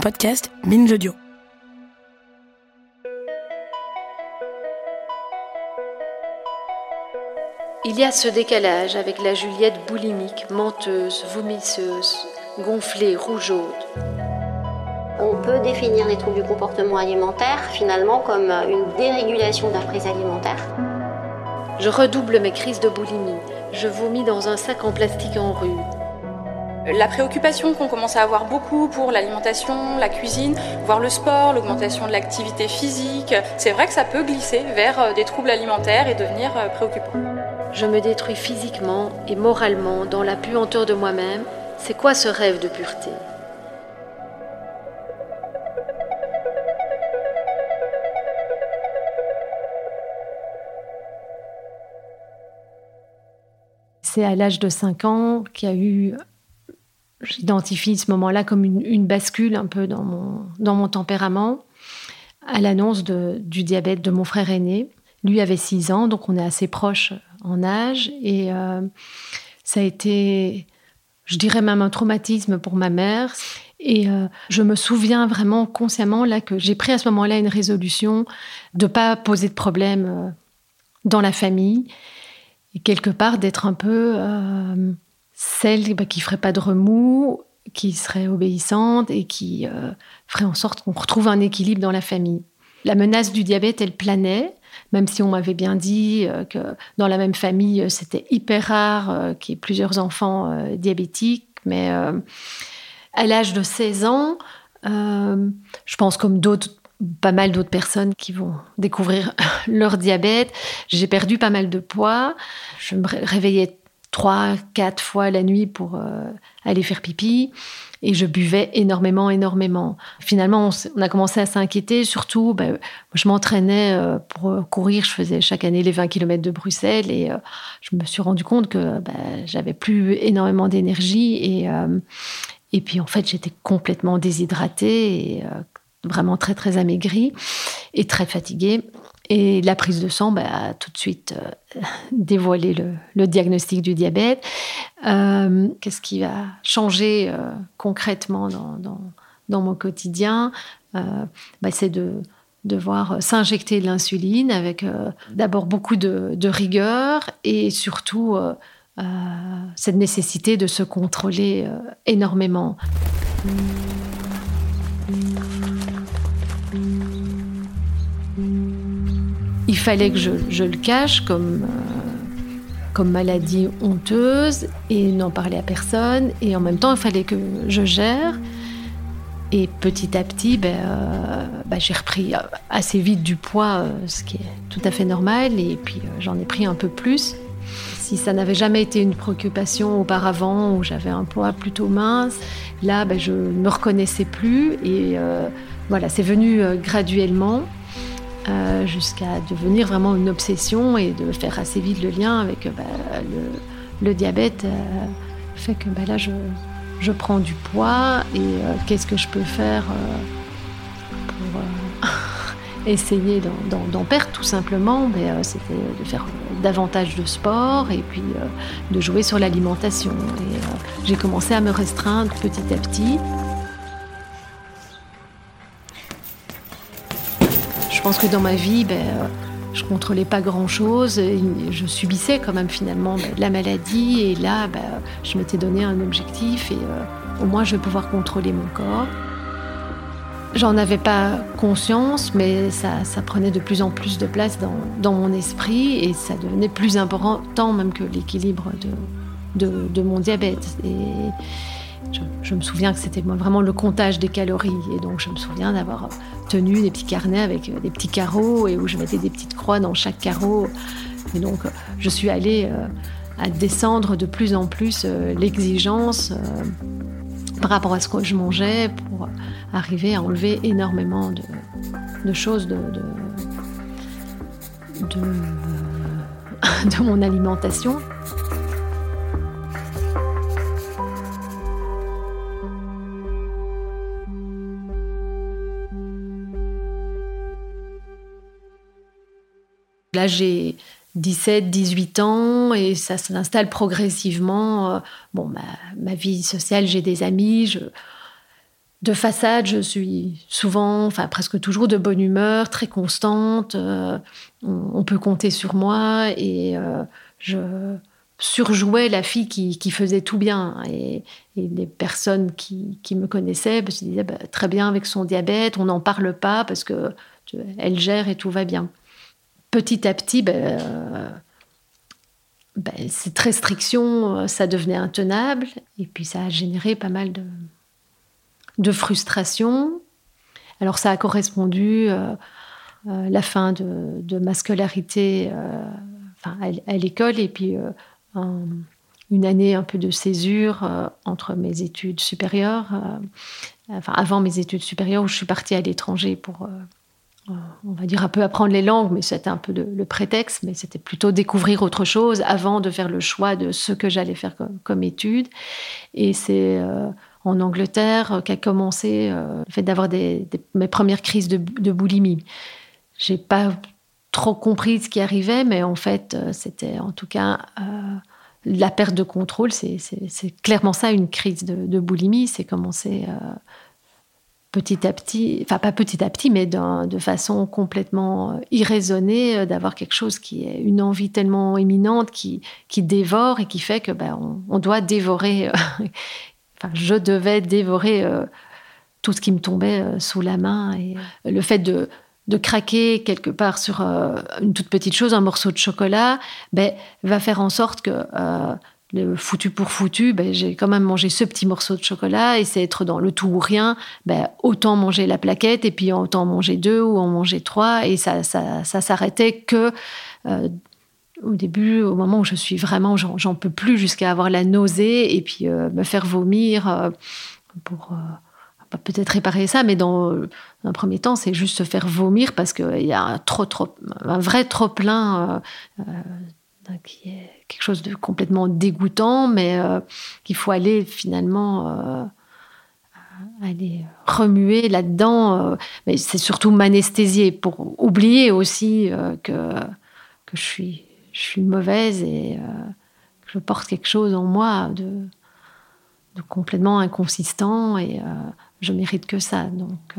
Podcast Binge Audio. Il y a ce décalage avec la Juliette boulimique, menteuse, vomisseuse, gonflée, rougeaude. On peut définir les troubles du comportement alimentaire finalement comme une dérégulation d'un prise alimentaire. Je redouble mes crises de boulimie. Je vomis dans un sac en plastique en rue. La préoccupation qu'on commence à avoir beaucoup pour l'alimentation, la cuisine, voire le sport, l'augmentation de l'activité physique, c'est vrai que ça peut glisser vers euh, des troubles alimentaires et devenir euh, préoccupant. Je me détruis physiquement et moralement dans la puanteur de moi-même. C'est quoi ce rêve de pureté? C'est à l'âge de 5 ans qu'il y a eu, j'identifie ce moment-là comme une, bascule un peu dans mon, dans mon tempérament, à l'annonce du diabète de mon frère aîné. Lui avait 6 ans, donc on est assez proches en âge. Et euh, ça a été, je dirais même un traumatisme pour ma mère. Et euh, je me souviens vraiment consciemment là que j'ai pris à ce moment-là une résolution de pas poser de problème euh, dans la famille et quelque part d'être un peu celle bah, qui ferait pas de remous, qui serait obéissante et qui euh, ferait en sorte qu'on retrouve un équilibre dans la famille. La menace du diabète, elle planait, même si on m'avait bien dit euh, que dans la même famille, euh, c'était hyper rare qu'il y ait plusieurs enfants diabétiques. Mais à l'âge de 16 ans, je pense comme d'autres, pas mal d'autres personnes qui vont découvrir leur diabète, j'ai perdu pas mal de poids. Je me ré- réveillais trois, quatre fois la nuit pour euh, aller faire pipi. Et je buvais énormément, énormément. Finalement, on, a commencé à s'inquiéter. Surtout, ben, je m'entraînais euh, pour euh, courir. Je faisais chaque année les 20 km de Bruxelles. Et je me suis rendu compte que ben, j'avais plus énormément d'énergie. Et, et puis, en fait, j'étais complètement déshydratée et vraiment très, très amaigrie et très fatiguée. Et la prise de sang bah, a tout de suite euh, dévoilé le, diagnostic du diabète. Euh, Qu'est-ce qui va changer euh, concrètement dans, mon quotidien? Euh, bah, C'est de devoir s'injecter de l'insuline avec d'abord beaucoup de, rigueur et surtout cette nécessité de se contrôler énormément. Fallait que je, le cache comme, euh, comme maladie honteuse et n'en parler à personne. Et en même temps, il fallait que je gère. Et petit à petit, ben, euh, ben, j'ai repris euh, assez vite du poids, ce qui est tout à fait normal. Et puis j'en ai pris un peu plus. Si ça n'avait jamais été une préoccupation auparavant, où j'avais un poids plutôt mince, là, ben, je ne me reconnaissais plus. Et voilà, c'est venu graduellement euh, jusqu'à devenir vraiment une obsession et de faire assez vite le lien avec euh, bah, le, diabète. euh, fait que bah, là, je, je prends du poids et qu'est-ce que je peux faire pour essayer d'en- perdre tout simplement C'était de faire davantage de sport et puis de jouer sur l'alimentation. Et j'ai commencé à me restreindre petit à petit. Je pense que dans ma vie, ben, je contrôlais pas grand-chose. Je subissais quand même finalement ben, la maladie. Et là, ben, je m'étais donné un objectif et euh, au moins je vais pouvoir contrôler mon corps. J'en avais pas conscience, mais ça, prenait de plus en plus de place dans, mon esprit et ça devenait plus important même que l'équilibre de, mon diabète. Je, me souviens que c'était vraiment le comptage des calories. Et donc je me souviens d'avoir tenu des petits carnets avec euh, des petits carreaux et où je mettais des petites croix dans chaque carreau. Et donc euh, je suis allée euh, descendre de plus en plus l'exigence par rapport à ce que je mangeais pour arriver à enlever énormément de, choses de, de mon alimentation. Là, j'ai 17, 18 ans et ça s'installe progressivement. Euh, bon, ma, vie sociale, j'ai des amis. De façade, je suis souvent, enfin presque toujours de bonne humeur, très constante. Euh, on, peut compter sur moi et euh, je surjouais la fille qui, faisait tout bien. Et, les personnes qui, me connaissaient se disaient bah, très bien avec son diabète, on n'en parle pas parce que elle gère et tout va bien petit à petit, ben, euh, ben, cette restriction, euh, ça devenait intenable. Et puis ça a généré pas mal de, frustration. Alors ça a correspondu euh, à la fin de, ma scolarité à, l'école et puis une année un peu de césure entre mes études supérieures, enfin avant mes études supérieures où je suis partie à l'étranger pour euh, on va dire un peu apprendre les langues, mais c'était un peu le, prétexte, mais c'était plutôt découvrir autre chose avant de faire le choix de ce que j'allais faire comme, étude. Et c'est euh, en Angleterre qu'a commencé euh, le fait d'avoir mes premières crises de, de boulimie. J'ai pas trop compris ce qui arrivait, mais en fait, c'était en tout cas la perte de contrôle. C'est clairement ça, une crise de, de boulimie. C'est commencé petit à petit, enfin pas petit à petit, mais de façon complètement euh, irraisonnée, euh, d'avoir quelque chose qui est une envie tellement éminente qui, qui dévore et qui fait que ben, on, doit dévorer, euh, enfin je devais dévorer tout ce qui me tombait sous la main. Et le fait de, de craquer quelque part sur une toute petite chose, un morceau de chocolat, ben, va faire en sorte que foutu pour foutu, ben, j'ai quand même mangé ce petit morceau de chocolat et c'est être dans le tout ou rien. Ben, autant manger la plaquette et puis autant manger deux ou en manger trois et ça, ça, s'arrêtait que euh, au début, au moment où je suis vraiment, j'en peux plus jusqu'à avoir la nausée et puis euh, me faire vomir euh, pour peut-être réparer ça, mais dans un premier temps, c'est juste se faire vomir parce qu'il y a un, trop, trop, un vrai trop plein qui est quelque chose de complètement dégoûtant, mais euh, qu'il faut aller finalement euh, aller remuer là-dedans. Euh, mais c'est surtout m'anesthésier pour oublier aussi que, que je, suis, je suis mauvaise et que je porte quelque chose en moi de, de complètement inconsistant et je mérite que ça. Donc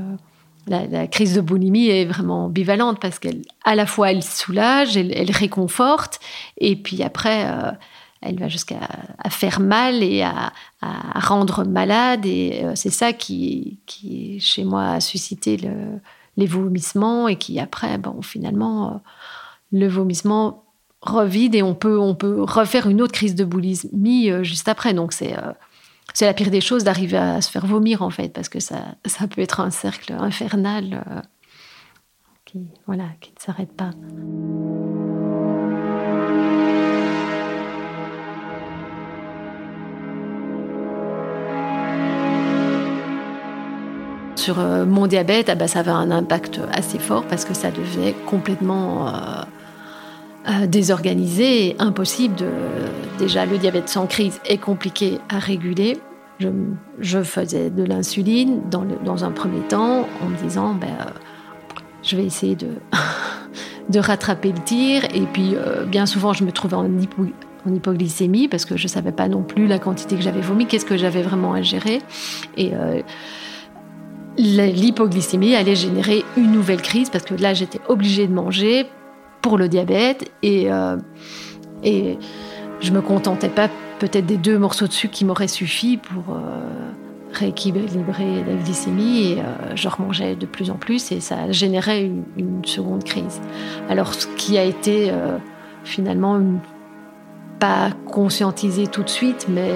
la, crise de boulimie est vraiment ambivalente parce qu'elle, à la fois, elle soulage, elle, réconforte, et puis après, euh, elle va jusqu'à faire mal et à, rendre malade. Et euh, c'est ça qui, chez moi, a suscité les vomissements et qui, après, bon, finalement, euh, le vomissement revide et on peut, on peut refaire une autre crise de boulimie juste après. Donc, c'est c'est la pire des choses d'arriver à se faire vomir en fait, parce que ça, peut être un cercle infernal euh, qui, voilà, qui ne s'arrête pas. Sur euh, mon diabète, bah, ça avait un impact assez fort parce que ça devenait complètement euh, désorganisé et impossible de. Déjà, le diabète sans crise est compliqué à réguler. Je, faisais de l'insuline dans, un premier temps en me disant ben, euh, je vais essayer de, rattraper le tir. Et puis, euh, bien souvent, je me trouvais en, hypoglycémie parce que je ne savais pas non plus la quantité que j'avais vomi, qu'est-ce que j'avais vraiment à gérer. Et. Euh, L'hypoglycémie allait générer une nouvelle crise parce que là j'étais obligée de manger pour le diabète et, et je me contentais pas peut-être des deux morceaux de sucre qui m'auraient suffi pour euh, rééquilibrer la glycémie et euh, je remangeais de plus en plus et ça générait une, seconde crise. Alors ce qui a été euh, finalement pas conscientisé tout de suite, mais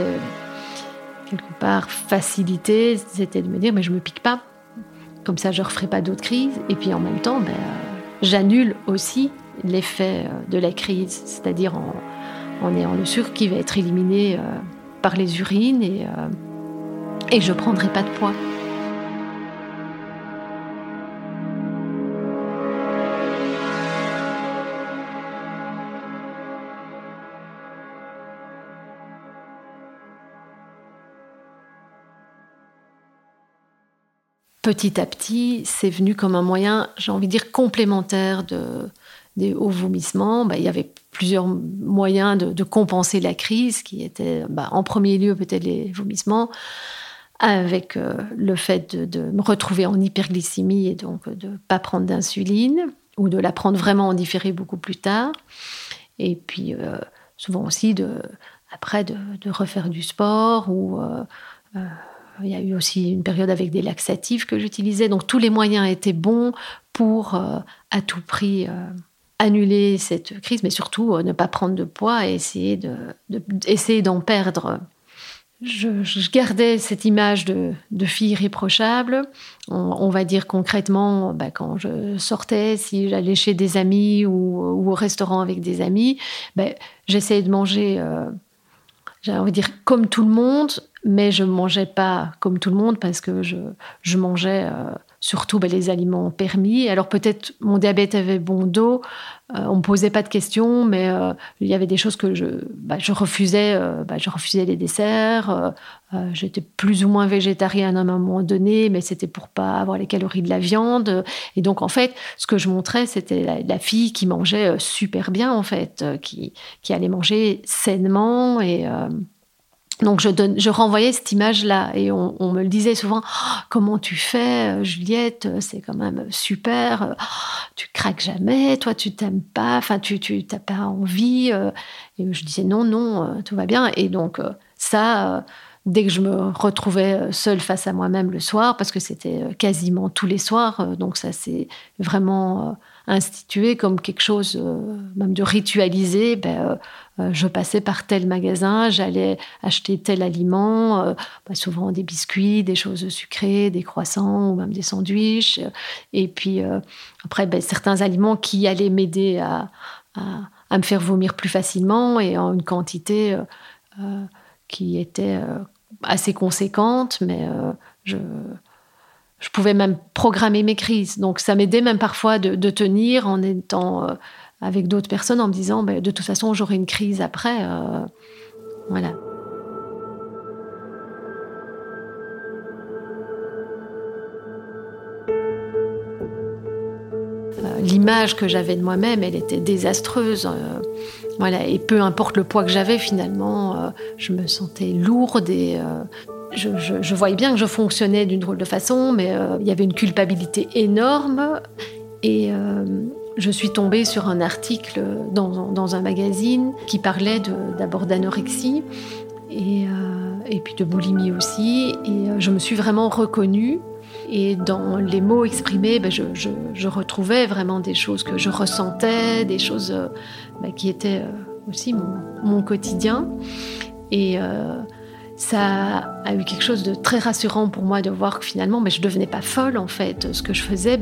quelque part facilité, c'était de me dire mais je me pique pas, comme ça je referai pas d'autres crises et puis en même temps ben, j'annule aussi l'effet de la crise, c'est-à-dire en en ayant le sucre qui va être éliminé par les urines et, et je ne prendrai pas de poids. petit à petit, c'est venu comme un moyen, j'ai envie de dire, complémentaire de, des hauts vomissements. Bah, il y avait plusieurs moyens de, compenser la crise, qui étaient bah, en premier lieu peut-être les vomissements, avec euh, le fait de, me retrouver en hyperglycémie et donc de ne pas prendre d'insuline, ou de la prendre vraiment en différé beaucoup plus tard. Et puis euh, souvent aussi, après, de, refaire du sport ou... Euh, il y a eu aussi une période avec des laxatifs que j'utilisais. Donc tous les moyens étaient bons pour euh, à tout prix euh, annuler cette crise, mais surtout euh, ne pas prendre de poids et essayer de, essayer d'en perdre. Je, gardais cette image de, fille irréprochable. On, va dire concrètement, bah, quand je sortais, si j'allais chez des amis ou, au restaurant avec des amis, bah, j'essayais de manger, de dire, comme tout le monde, mais je ne mangeais pas comme tout le monde parce que je, je mangeais euh, surtout ben, les aliments permis. Alors peut-être mon diabète avait bon dos, euh, on ne me posait pas de questions, mais euh, il y avait des choses que je, je refusais. Ben, je refusais les desserts. J'étais plus ou moins végétarienne à un moment donné, mais c'était pour pas avoir les calories de la viande. Et donc en fait, ce que je montrais, c'était la, la, fille qui mangeait super bien en fait, qui, qui allait manger sainement et donc je, renvoyais cette image-là et on, me le disait souvent oh, comment tu fais Juliette c'est quand même super oh, tu craques jamais toi tu t'aimes pas enfin tu tu t'as pas envie et je disais non non tout va bien et donc ça dès que je me retrouvais seule face à moi-même le soir parce que c'était quasiment tous les soirs donc ça c'est vraiment institué comme quelque chose même de ritualisé ben, euh, je passais par tel magasin, j'allais acheter tel aliment, euh, bah, souvent des biscuits, des choses sucrées, des croissants ou même des sandwichs. Et puis euh, après, ben, certains aliments qui allaient m'aider à, me faire vomir plus facilement et en une quantité qui était assez conséquente, mais je, je pouvais même programmer mes crises. Donc ça m'aidait même parfois de, de, tenir en étant avec d'autres personnes en me disant ben, de toute façon j'aurai une crise après. Euh, voilà. Euh, l'image que j'avais de moi-même, elle était désastreuse. Euh, voilà, et peu importe le poids que j'avais, finalement, je me sentais lourde et je, je, voyais bien que je fonctionnais d'une drôle de façon, mais il y avait une culpabilité énorme. Et je suis tombée sur un article dans, un magazine qui parlait d'abord d'anorexie et, euh, et, puis de boulimie aussi. Et euh, je me suis vraiment reconnue. Et dans les mots exprimés, ben, je, retrouvais vraiment des choses que je ressentais, des choses euh, ben, qui étaient aussi mon, quotidien. Et ça a eu quelque chose de très rassurant pour moi de voir que finalement, ben, je ne devenais pas folle en fait. Ce que je faisais,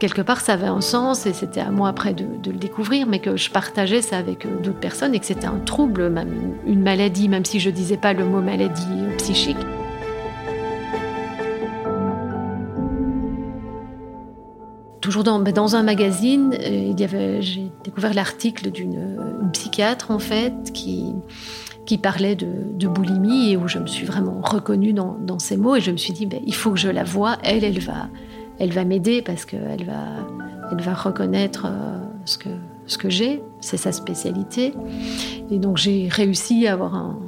quelque part, ça avait un sens et c'était à moi après de, le découvrir, mais que je partageais ça avec euh, d'autres personnes et que c'était un trouble, même une maladie, même si je disais pas le mot maladie psychique. Toujours dans, ben, dans un magazine, euh, j'ai découvert l'article d'une psychiatre en fait qui, parlait de, boulimie et où je me suis vraiment reconnue dans, dans ces mots et je me suis dit ben, il faut que je la voie, elle, elle va, m'aider parce qu'elle va, reconnaître euh, ce que, ce que j'ai, c'est sa spécialité. Et donc j'ai réussi à avoir un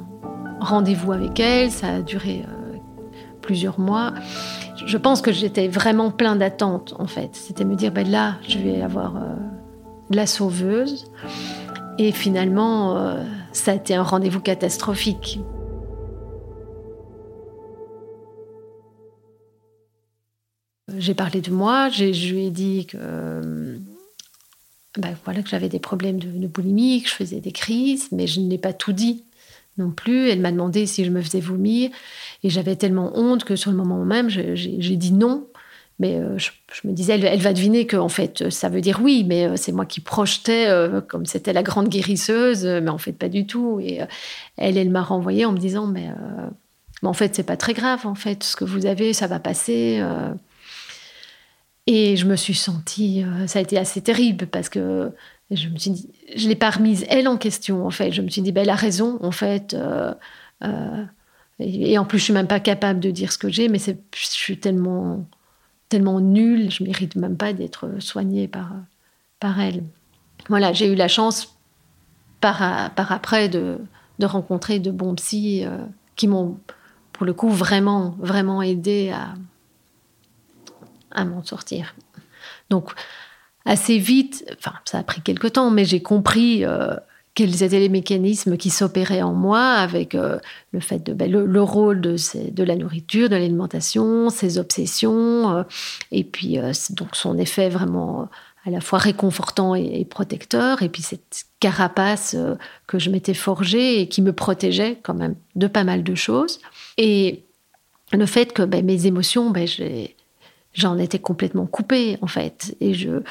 rendez-vous avec elle, ça a duré euh, plusieurs mois. Je pense que j'étais vraiment plein d'attentes en fait. C'était me dire, ben là, je vais avoir euh, la sauveuse. Et finalement, ça a été un rendez-vous catastrophique. J'ai parlé de moi, je lui ai dit que, ben voilà, que j'avais des problèmes de, boulimie, que je faisais des crises, mais je n'ai pas tout dit non plus. Elle m'a demandé si je me faisais vomir et j'avais tellement honte que sur le moment même, j'ai dit non. mais je, me disais, elle, va deviner que en fait, ça veut dire oui, mais c'est moi qui projetais comme c'était la grande guérisseuse, mais en fait pas du tout. Et elle, elle m'a renvoyé en me disant, mais, mais en fait, c'est pas très grave. En fait, ce que vous avez, ça va passer. Et je me suis sentie, ça a été assez terrible parce que je me suis je l'ai pas remise elle en question en fait. Je me suis dit, ben, elle a raison en fait. Euh, euh, et, en plus, je suis même pas capable de dire ce que j'ai, mais je suis tellement, tellement nulle, je mérite même pas d'être soignée par, par elle. Voilà, j'ai eu la chance par, par après de, de rencontrer de bons psys euh, qui m'ont, pour le coup, vraiment, vraiment aidé à, à m'en sortir. Donc, assez vite, enfin ça a pris quelque temps, mais j'ai compris euh, quels étaient les mécanismes qui s'opéraient en moi avec euh, le fait de ben, le, rôle de, de, la nourriture, de l'alimentation, ses obsessions, euh, et puis donc son effet vraiment à la fois réconfortant et, protecteur, et puis cette carapace que je m'étais forgée et qui me protégeait quand même de pas mal de choses, et le fait que ben, mes émotions, ben, j'ai j'en étais complètement coupée en fait. Et je,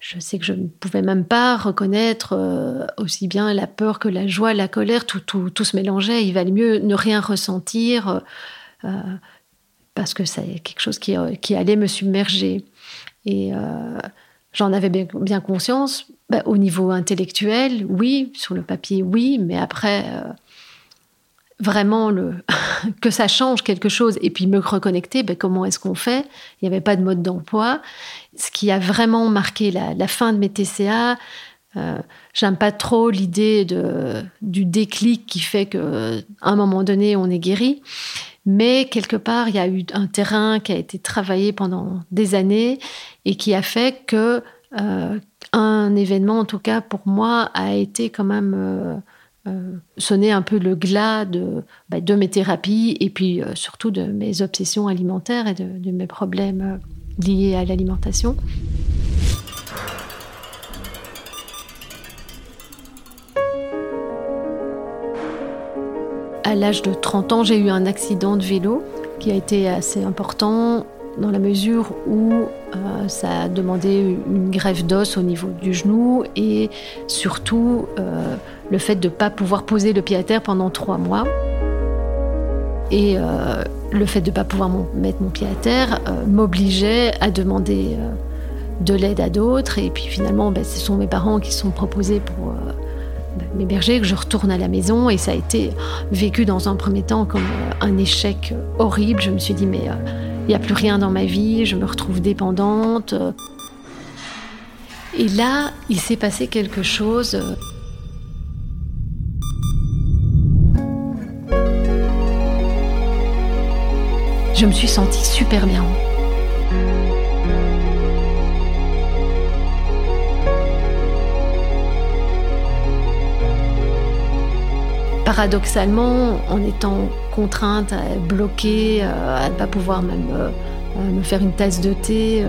je sais que je ne pouvais même pas reconnaître euh, aussi bien la peur que la joie, la colère, tout, tout, tout se mélangeait. Il valait mieux ne rien ressentir euh, parce que c'est quelque chose qui, qui, allait me submerger. Et euh, j'en avais bien, bien conscience. Bah, au niveau intellectuel, oui, sur le papier, oui, mais après vraiment le que ça change quelque chose et puis me reconnecter, ben comment est-ce qu'on fait? Il n'y avait pas de mode d'emploi. Ce qui a vraiment marqué la, fin de mes TCA, euh, j'aime pas trop l'idée de, du déclic qui fait que à un moment donné on est guéri, mais quelque part il y a eu un terrain qui a été travaillé pendant des années et qui a fait que euh, un événement en tout cas pour moi a été quand même euh, euh, sonner un peu le glas de, bah, de mes thérapies et puis euh, surtout de mes obsessions alimentaires et de, mes problèmes euh, liés à l'alimentation. À l'âge de 30 ans, j'ai eu un accident de vélo qui a été assez important dans la mesure où euh, ça a demandé une greffe d'os au niveau du genou et surtout euh, le fait de ne pas pouvoir poser le pied à terre pendant trois mois. Et euh, le fait de ne pas pouvoir mettre mon pied à terre m'obligeait à demander de l'aide à d'autres. Et puis finalement, ben, ce sont mes parents qui se sont proposés pour ben, m'héberger, que je retourne à la maison. Et ça a été vécu dans un premier temps comme un échec horrible. Je me suis dit, mais il n'y a plus rien dans ma vie, je me retrouve dépendante. Et là, il s'est passé quelque chose. Je me suis sentie super bien. Paradoxalement, en étant contrainte bloquée, euh, à ne pas pouvoir même euh, euh, me faire une tasse de thé,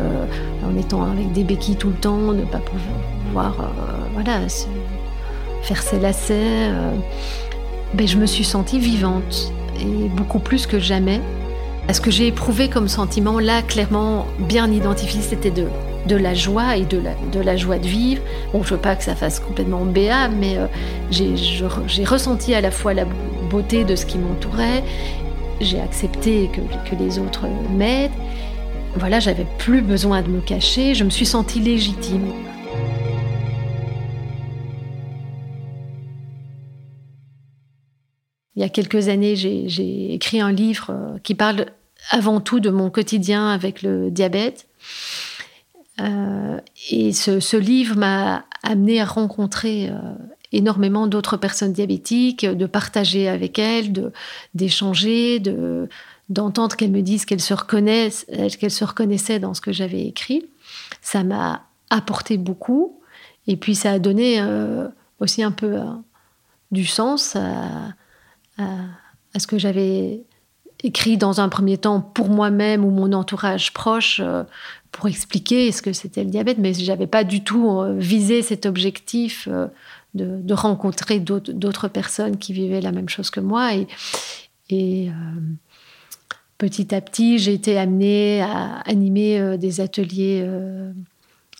en étant avec des béquilles tout le temps, ne pas pouvoir voilà, faire ses lacets, ben, je me suis sentie vivante, et beaucoup plus que jamais. Ce que j'ai éprouvé comme sentiment, là, clairement, bien identifié, c'était de de la joie et de la, joie de vivre. Bon, je veux pas que ça fasse complètement béat, mais euh, j'ai ressenti à la fois la beauté de ce qui m'entourait, j'ai accepté que, que, les autres m'aident. Voilà, j'avais plus besoin de me cacher, je me suis sentie légitime. Il y a quelques années, j'ai écrit un livre euh, qui parle avant tout de mon quotidien avec le diabète. Euh, et ce, livre m'a amené à rencontrer euh, énormément d'autres personnes diabétiques, de partager avec elles, d'échanger, de, d'entendre qu'elles me disent qu'elles se, reconnaissent, qu'elles se reconnaissaient dans ce que j'avais écrit. Ça m'a apporté beaucoup. Et puis ça a donné euh, aussi un peu du sens à, ce que j'avais écrit dans un premier temps pour moi-même ou mon entourage proche pour expliquer ce que c'était le diabète, mais je n'avais pas du tout euh, visé cet objectif euh, de, rencontrer d'autres personnes qui vivaient la même chose que moi. Et, euh, petit à petit, j'ai été amenée à animer des ateliers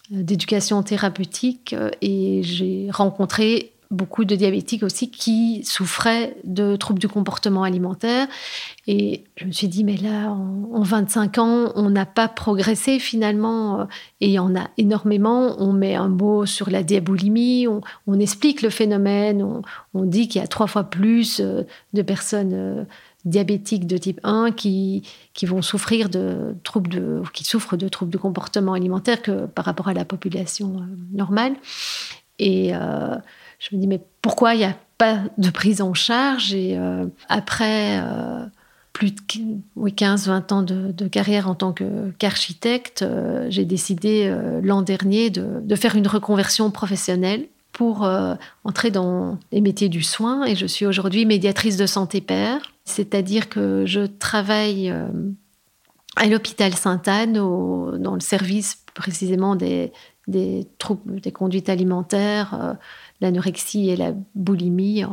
d'éducation thérapeutique et j'ai rencontré beaucoup de diabétiques aussi qui souffraient de troubles du comportement alimentaire. Et je me suis dit, mais là, en, 25 ans, on n'a pas progressé finalement. Euh, et il y en a énormément. On met un mot sur la diabolimie, on, explique le phénomène, on, dit qu'il y a trois fois plus euh, de personnes euh, diabétiques de type 1 qui, qui vont souffrir de troubles de, qui souffrent de troubles du comportement alimentaire que par rapport à la population normale. Et je me dis, mais pourquoi il n'y a pas de prise en charge Et euh, après euh, plus de 15-20 ans de, carrière en tant qu'architecte, euh, j'ai décidé l'an dernier de, faire une reconversion professionnelle pour entrer dans les métiers du soin. Et je suis aujourd'hui médiatrice de santé père, c'est-à-dire que je travaille à l'hôpital Sainte-Anne, dans le service précisément des, troubles des conduites alimentaires l'anorexie et la boulimie euh,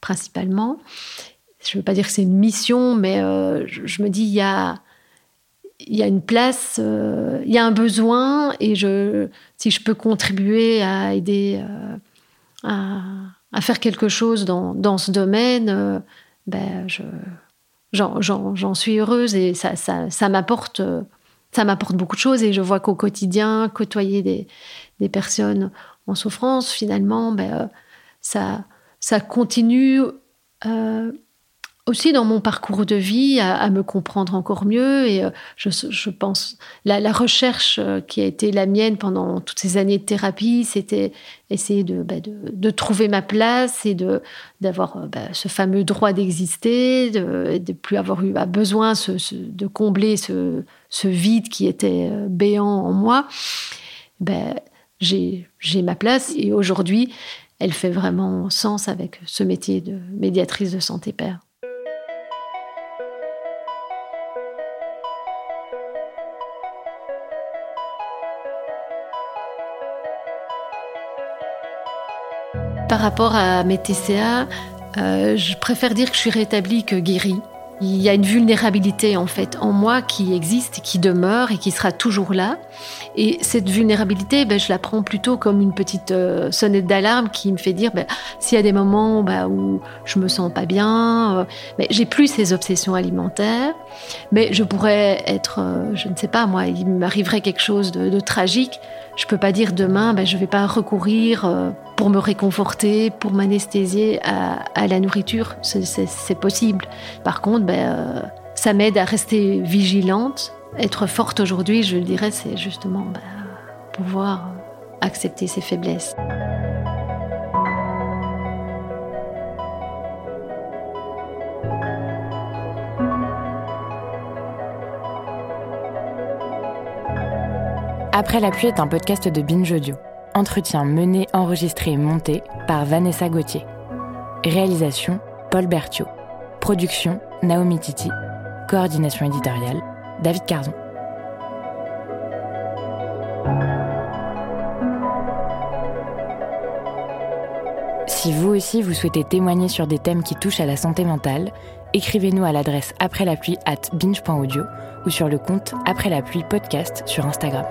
principalement. Je ne veux pas dire que c'est une mission, mais euh, je, me dis, il y a, une place, euh, il y a un besoin, et si je peux contribuer à aider à, faire quelque chose dans, ce domaine, ben je, j'en, suis heureuse et ça, ça, m'apporte beaucoup de choses et je vois qu'au quotidien, côtoyer des personnes en souffrance, finalement, ben, euh, ça, ça continue euh, aussi dans mon parcours de vie à, me comprendre encore mieux. Et euh, je, pense, la, la, recherche qui a été la mienne pendant toutes ces années de thérapie, c'était essayer de, ben, de, trouver ma place et d'avoir ben, ce fameux droit d'exister, de ne plus avoir eu besoin de combler ce, ce, vide qui était béant en moi. Ben, j'ai ma place et aujourd'hui, elle fait vraiment sens avec ce métier de médiatrice de santé père. Par rapport à mes TCA, euh, je préfère dire que je suis rétablie que guérie. Il y a une vulnérabilité en fait en moi qui existe, qui demeure et qui sera toujours là. Et cette vulnérabilité, ben, je la prends plutôt comme une petite euh, sonnette d'alarme qui me fait dire ben, s'il y a des moments ben, où je me sens pas bien, euh, mais j'ai plus ces obsessions alimentaires, mais je pourrais être, euh, je ne sais pas moi, il m'arriverait quelque chose de tragique je peux pas dire demain, ben, je vais pas recourir euh, pour me réconforter, pour m'anesthésier à, la nourriture. C'est possible. Par contre, ben, euh, ça m'aide à rester vigilante. Être forte aujourd'hui, je le dirais, c'est justement ben, pouvoir accepter ses faiblesses. Après la pluie est un podcast de Binge Audio. Entretien mené, enregistré et monté par Vanessa Gauthier. Réalisation Paul Berthiaud. Production Naomi Titi. Coordination éditoriale David Carzon. Si vous aussi vous souhaitez témoigner sur des thèmes qui touchent à la santé mentale, écrivez-nous à l'adresse après la pluie at binge.audio ou sur le compte après la pluie podcast sur Instagram.